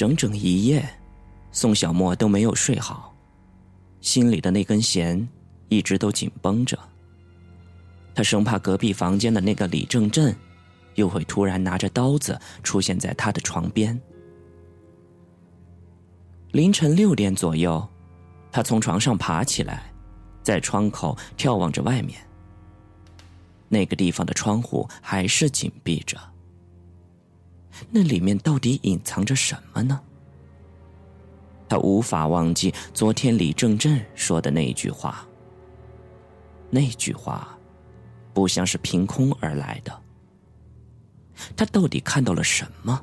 整整一夜，宋小沫都没有睡好，心里的那根弦一直都紧绷着。他生怕隔壁房间的那个李正振，又会突然拿着刀子出现在他的床边。凌晨六点左右，他从床上爬起来，在窗口眺望着外面。那个地方的窗户还是紧闭着，那里面到底隐藏着什么呢？他无法忘记昨天李正振说的那句话。那句话。不像是凭空而来的。他到底看到了什么？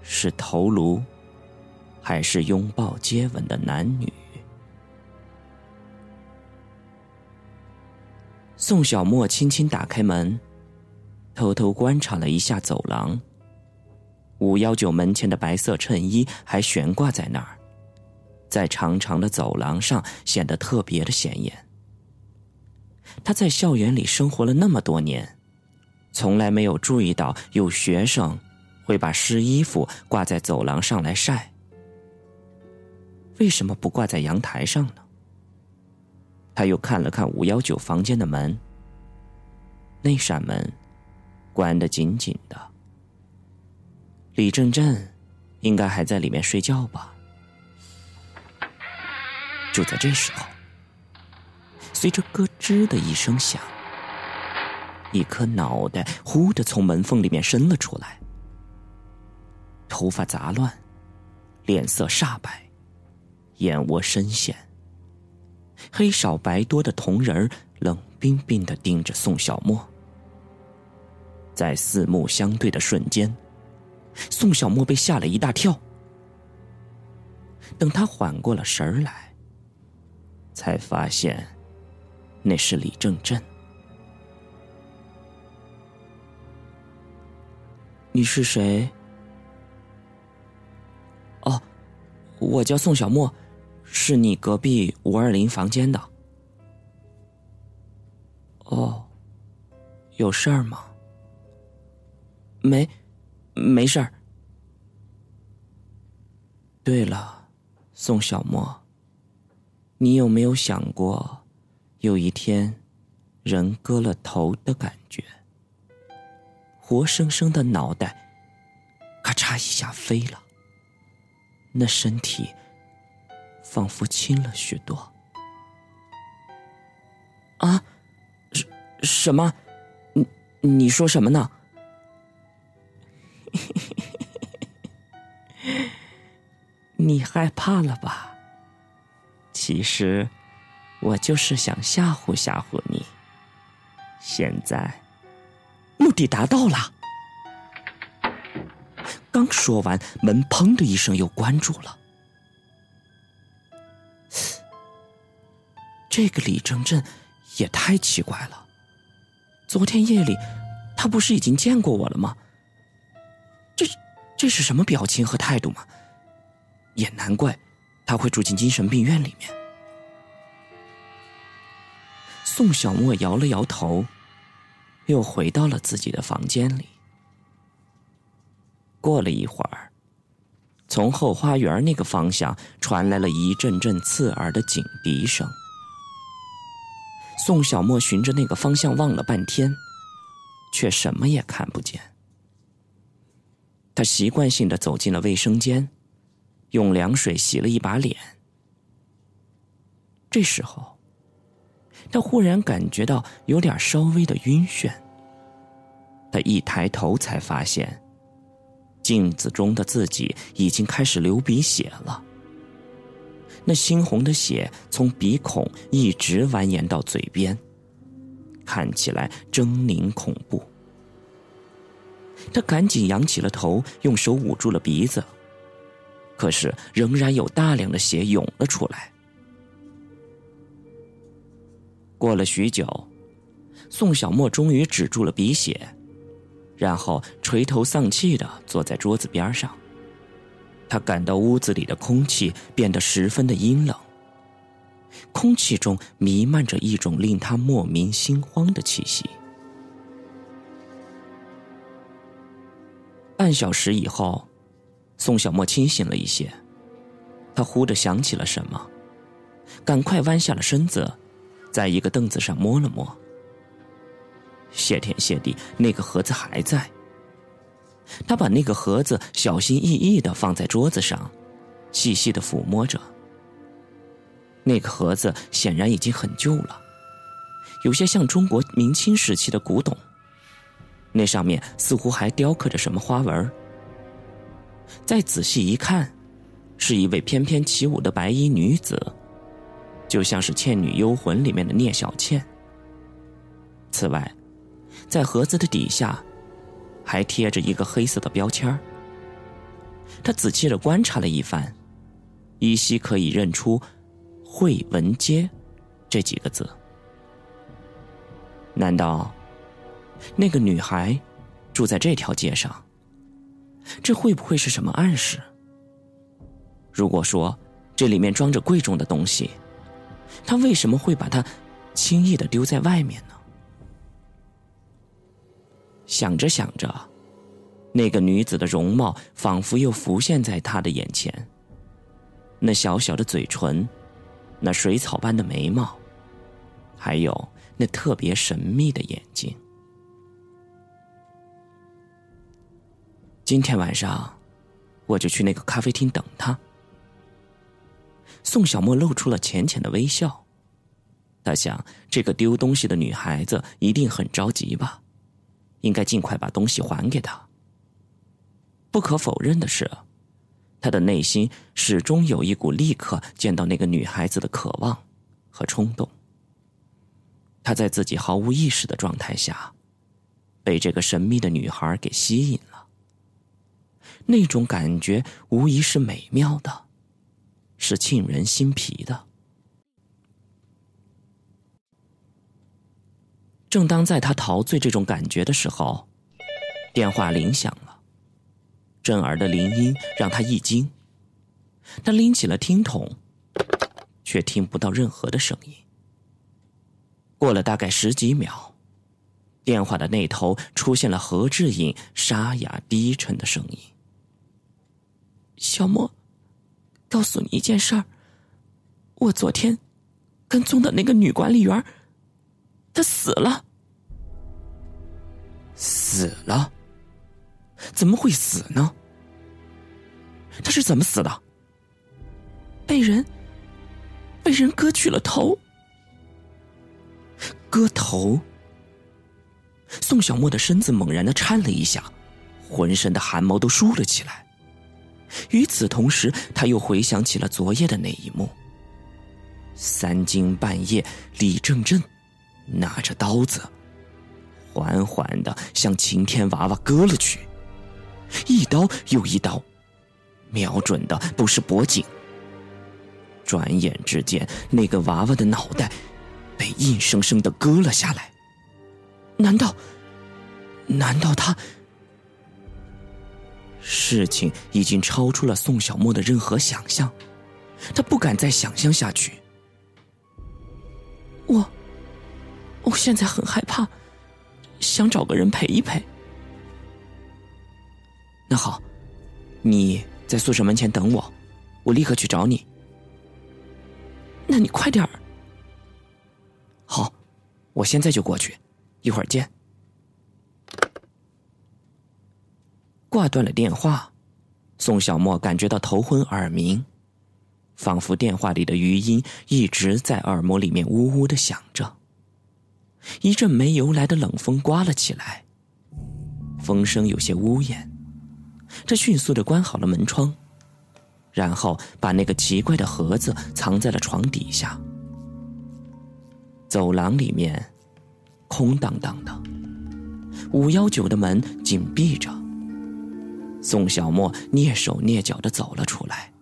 是头颅，还是拥抱接吻的男女？宋小沫轻轻打开门，偷偷观察了一下走廊。五幺九门前的白色衬衣还悬挂在那儿，在长长的走廊上显得特别的显眼。他在校园里生活了那么多年，从来没有注意到有学生会把湿衣服挂在走廊上来晒。为什么不挂在阳台上呢？他又看了看五幺九房间的门，那扇门关得紧紧的。李正振应该还在里面睡觉吧？就在这时候。随着咯吱的一声响，一颗脑袋忽的从门缝里面伸了出来，头发杂乱，脸色煞白，眼窝深陷，黑少白多的铜人冷冰冰的盯着宋小沫。在四目相对的瞬间，宋小沫被吓了一大跳。等他缓过了神来，才发现。那是李正振。你是谁？哦，我叫宋小沫，是你隔壁五二零房间的。哦，有事儿吗？没，没事儿。对了，宋小沫，你有没有想过？有一天，人割了头的感觉，活生生的脑袋，咔嚓一下飞了。那身体仿佛轻了许多。啊，什什么？你你说什么呢？你害怕了吧？其实。我就是想吓唬吓唬你。现在，目的达到了。刚说完，门砰的一声又关住了。这个李正振也太奇怪了。昨天夜里，他不是已经见过我了吗？这这是什么表情和态度吗？也难怪他会住进精神病院里面。宋小沫摇了摇头，又回到了自己的房间里。过了一会儿，从后花园那个方向传来了一阵阵刺耳的警笛声。宋小沫循着那个方向望了半天，却什么也看不见。他习惯性的走进了卫生间，用凉水洗了一把脸。这时候。他忽然感觉到有点稍微的晕眩。他一抬头才发现，镜子中的自己已经开始流鼻血了。那猩红的血从鼻孔一直蜿蜒到嘴边，看起来狰狞恐怖。他赶紧仰起了头，用手捂住了鼻子，可是仍然有大量的血涌了出来。过了许久，宋小沫终于止住了鼻血，然后垂头丧气的坐在桌子边上。他感到屋子里的空气变得十分的阴冷，空气中弥漫着一种令他莫名心慌的气息。半小时以后，宋小沫清醒了一些，他忽地想起了什么，赶快弯下了身子，在一个凳子上摸了摸。谢天谢地，那个盒子还在。他把那个盒子小心翼翼的放在桌子上，细细的抚摸着。那个盒子显然已经很旧了，有些像中国明清时期的古董。那上面似乎还雕刻着什么花纹。再仔细一看，是一位翩翩起舞的白衣女子，就像是《倩女幽魂》里面的聂小倩。此外，在盒子的底下，还贴着一个黑色的标签他仔细的观察了一番，依稀可以认出“惠文街”这几个字。难道那个女孩住在这条街上？这会不会是什么暗示？如果说这里面装着贵重的东西，他为什么会把它轻易的丢在外面呢？想着想着，那个女子的容貌仿佛又浮现在他的眼前。那小小的嘴唇，那水草般的眉毛，还有那特别神秘的眼睛。今天晚上，我就去那个咖啡厅等他。宋小沫露出了浅浅的微笑，他想，这个丢东西的女孩子一定很着急吧。应该尽快把东西还给他。不可否认的是，他的内心始终有一股立刻见到那个女孩子的渴望和冲动。他在自己毫无意识的状态下，被这个神秘的女孩给吸引了。那种感觉无疑是美妙的，是沁人心脾的。正当在他陶醉这种感觉的时候，电话铃响了。震耳的铃音让他一惊，他拎起了听筒，却听不到任何的声音。过了大概十几秒，电话的那头出现了何志颖沙哑低沉的声音：“小莫，告诉你一件事儿，我昨天跟踪的那个女管理员。”她死了，死了？怎么会死呢？他是怎么死的？被人被人割去了头，割头。宋小莫的身子猛然的颤了一下，浑身的汗毛都竖了起来。与此同时，他又回想起了昨夜的那一幕：三更半夜，李正正。拿着刀子，缓缓的向晴天娃娃割了去，一刀又一刀，瞄准的不是脖颈。转眼之间，那个娃娃的脑袋被硬生生的割了下来。难道？难道他？事情已经超出了宋小沫的任何想象，他不敢再想象下去。我。我现在很害怕，想找个人陪一陪。那好，你在宿舍门前等我，我立刻去找你。那你快点儿。好，我现在就过去，一会儿见。挂断了电话，宋小沫感觉到头昏耳鸣，仿佛电话里的余音一直在耳膜里面呜呜的响着。一阵没由来的冷风刮了起来，风声有些呜咽。他迅速的关好了门窗，然后把那个奇怪的盒子藏在了床底下。走廊里面空荡荡的，五幺九的门紧闭着。宋小沫蹑手蹑脚的走了出来，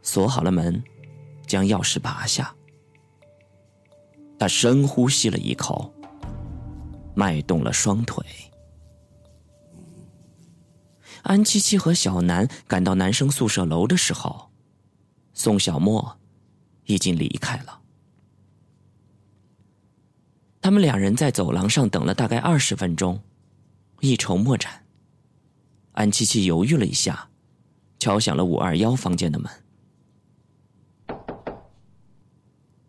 锁好了门，将钥匙拔下。他深呼吸了一口，迈动了双腿。安七七和小南赶到男生宿舍楼的时候，宋小沫已经离开了。他们两人在走廊上等了大概二十分钟，一筹莫展。安七七犹豫了一下，敲响了五二幺房间的门。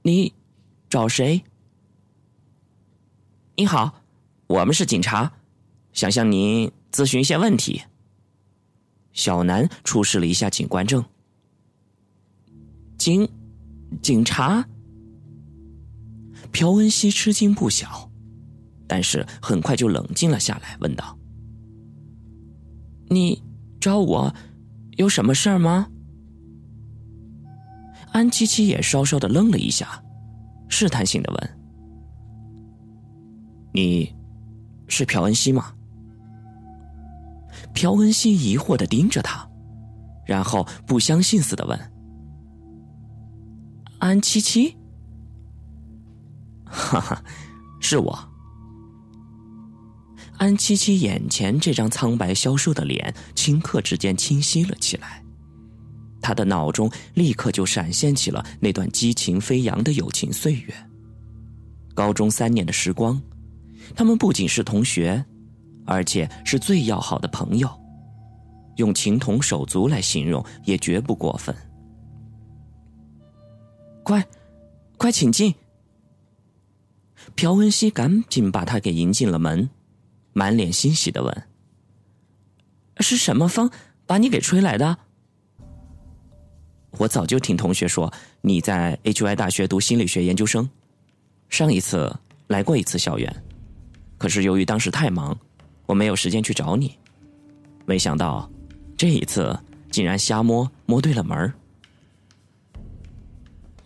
你找谁？你好，我们是警察，想向您咨询一些问题。小南出示了一下警官证。警警察？朴文熙吃惊不小，但是很快就冷静了下来，问道：“你找我有什么事儿吗？”安七七也稍稍的愣了一下，试探性的问：“你是朴恩熙吗？”朴恩熙疑惑的盯着他，然后不相信似的问：“安七七？”“哈哈，是我。”安七七眼前这张苍白消瘦的脸，顷刻之间清晰了起来。他的脑中立刻就闪现起了那段激情飞扬的友情岁月。高中三年的时光，他们不仅是同学，而且是最要好的朋友，用情同手足来形容也绝不过分。快，快请进！朴文熙赶紧把他给迎进了门，满脸欣喜的问：“是什么风把你给吹来的？”我早就听同学说你在 HY 大学读心理学研究生，上一次来过一次校园，可是由于当时太忙，我没有时间去找你。没想到这一次竟然瞎摸摸对了门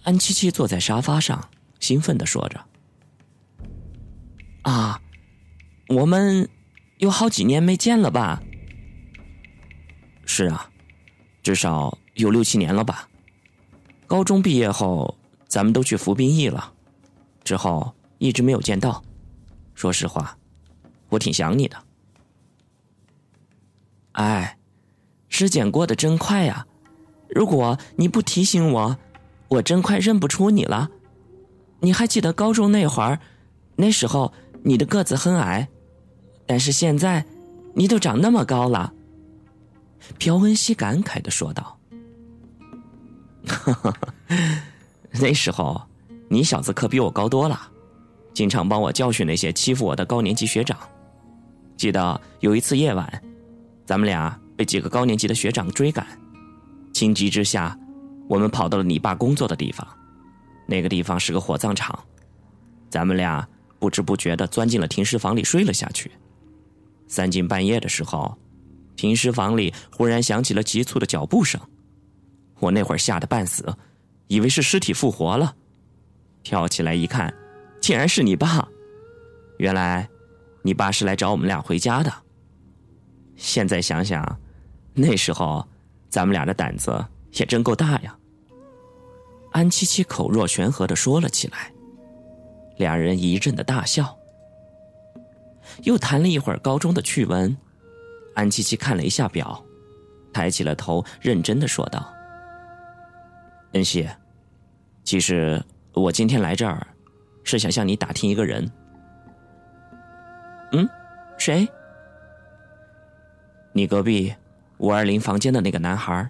安七七坐在沙发上，兴奋的说着：“啊，我们有好几年没见了吧？”“是啊，至少。”有六七年了吧？高中毕业后，咱们都去服兵役了，之后一直没有见到。说实话，我挺想你的。哎，时间过得真快呀！如果你不提醒我，我真快认不出你了。你还记得高中那会儿？那时候你的个子很矮，但是现在你都长那么高了。朴文熙感慨的说道。哈哈，那时候你小子可比我高多了，经常帮我教训那些欺负我的高年级学长。记得有一次夜晚，咱们俩被几个高年级的学长追赶，情急之下，我们跑到了你爸工作的地方。那个地方是个火葬场，咱们俩不知不觉的钻进了停尸房里睡了下去。三更半夜的时候，停尸房里忽然响起了急促的脚步声。我那会儿吓得半死，以为是尸体复活了，跳起来一看，竟然是你爸。原来，你爸是来找我们俩回家的。现在想想，那时候咱们俩的胆子也真够大呀。安七七口若悬河的说了起来，两人一阵的大笑，又谈了一会儿高中的趣闻。安七七看了一下表，抬起了头，认真的说道。恩熙，其实我今天来这儿，是想向你打听一个人。嗯，谁？你隔壁五二零房间的那个男孩。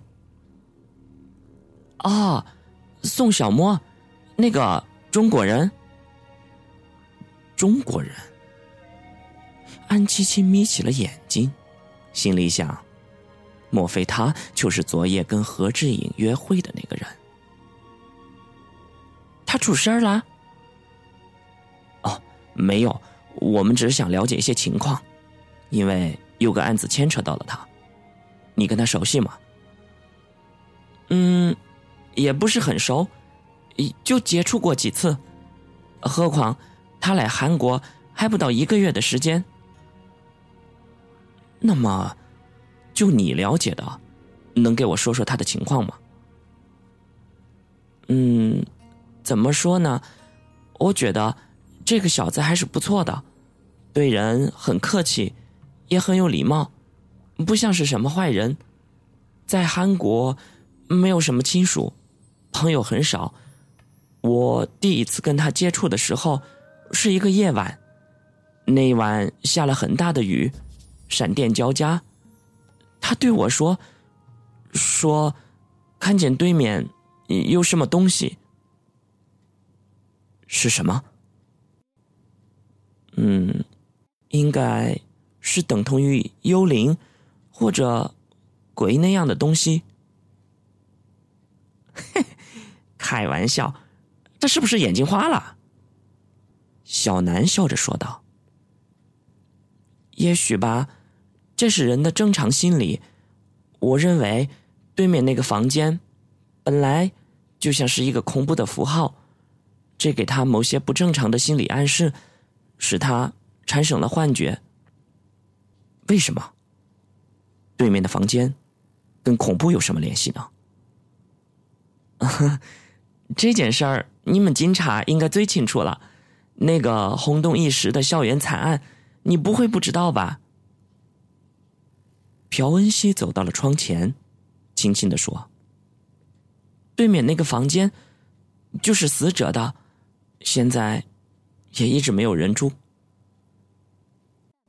哦，宋小摸，那个中国人。中国人。安七七眯起了眼睛，心里想：莫非他就是昨夜跟何志颖约会的那个人？他出事儿了？哦，没有，我们只是想了解一些情况，因为有个案子牵扯到了他。你跟他熟悉吗？嗯，也不是很熟，就接触过几次。何况他来韩国还不到一个月的时间。那么，就你了解的，能给我说说他的情况吗？嗯。怎么说呢？我觉得这个小子还是不错的，对人很客气，也很有礼貌，不像是什么坏人。在韩国没有什么亲属，朋友很少。我第一次跟他接触的时候是一个夜晚，那晚下了很大的雨，闪电交加。他对我说：“说看见对面有什么东西。是什么？嗯，应该是等同于幽灵或者鬼那样的东西。嘿，开玩笑，他是不是眼睛花了？小南笑着说道：“也许吧，这是人的正常心理。我认为，对面那个房间本来就像是一个恐怖的符号，这给他某些不正常的心理暗示，使他产生了幻觉。为什么？对面的房间跟恐怖有什么联系呢？” 这件事儿，你们警察应该最清楚了。那个轰动一时的校园惨案，你不会不知道吧？朴恩熙走到了窗前，轻轻的说：“对面那个房间，就是死者的，现在也一直没有人住。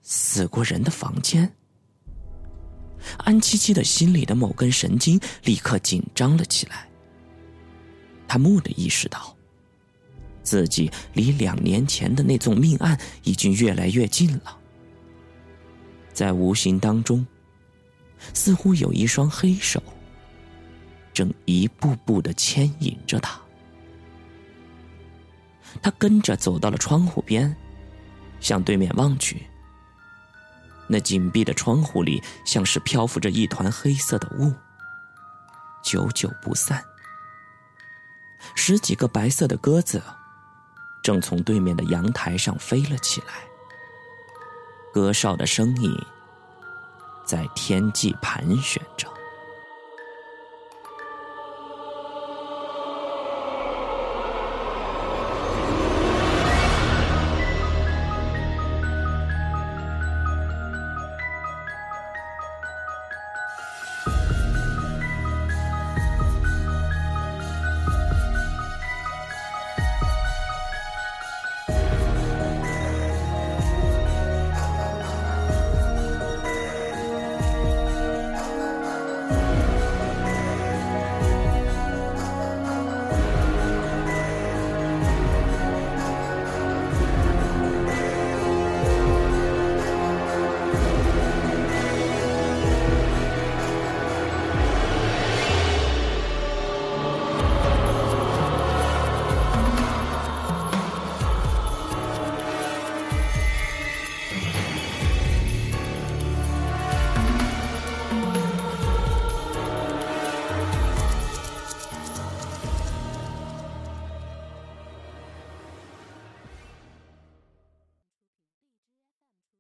死过人的房间。”安七七的心里的某根神经立刻紧张了起来。他蓦地意识到，自己离两年前的那宗命案已经越来越近了。在无形当中，似乎有一双黑手正一步步的牵引着他。他跟着走到了窗户边，向对面望去。那紧闭的窗户里，像是漂浮着一团黑色的雾，久久不散。十几个白色的鸽子，正从对面的阳台上飞了起来。歌哨的声音在天际盘旋着。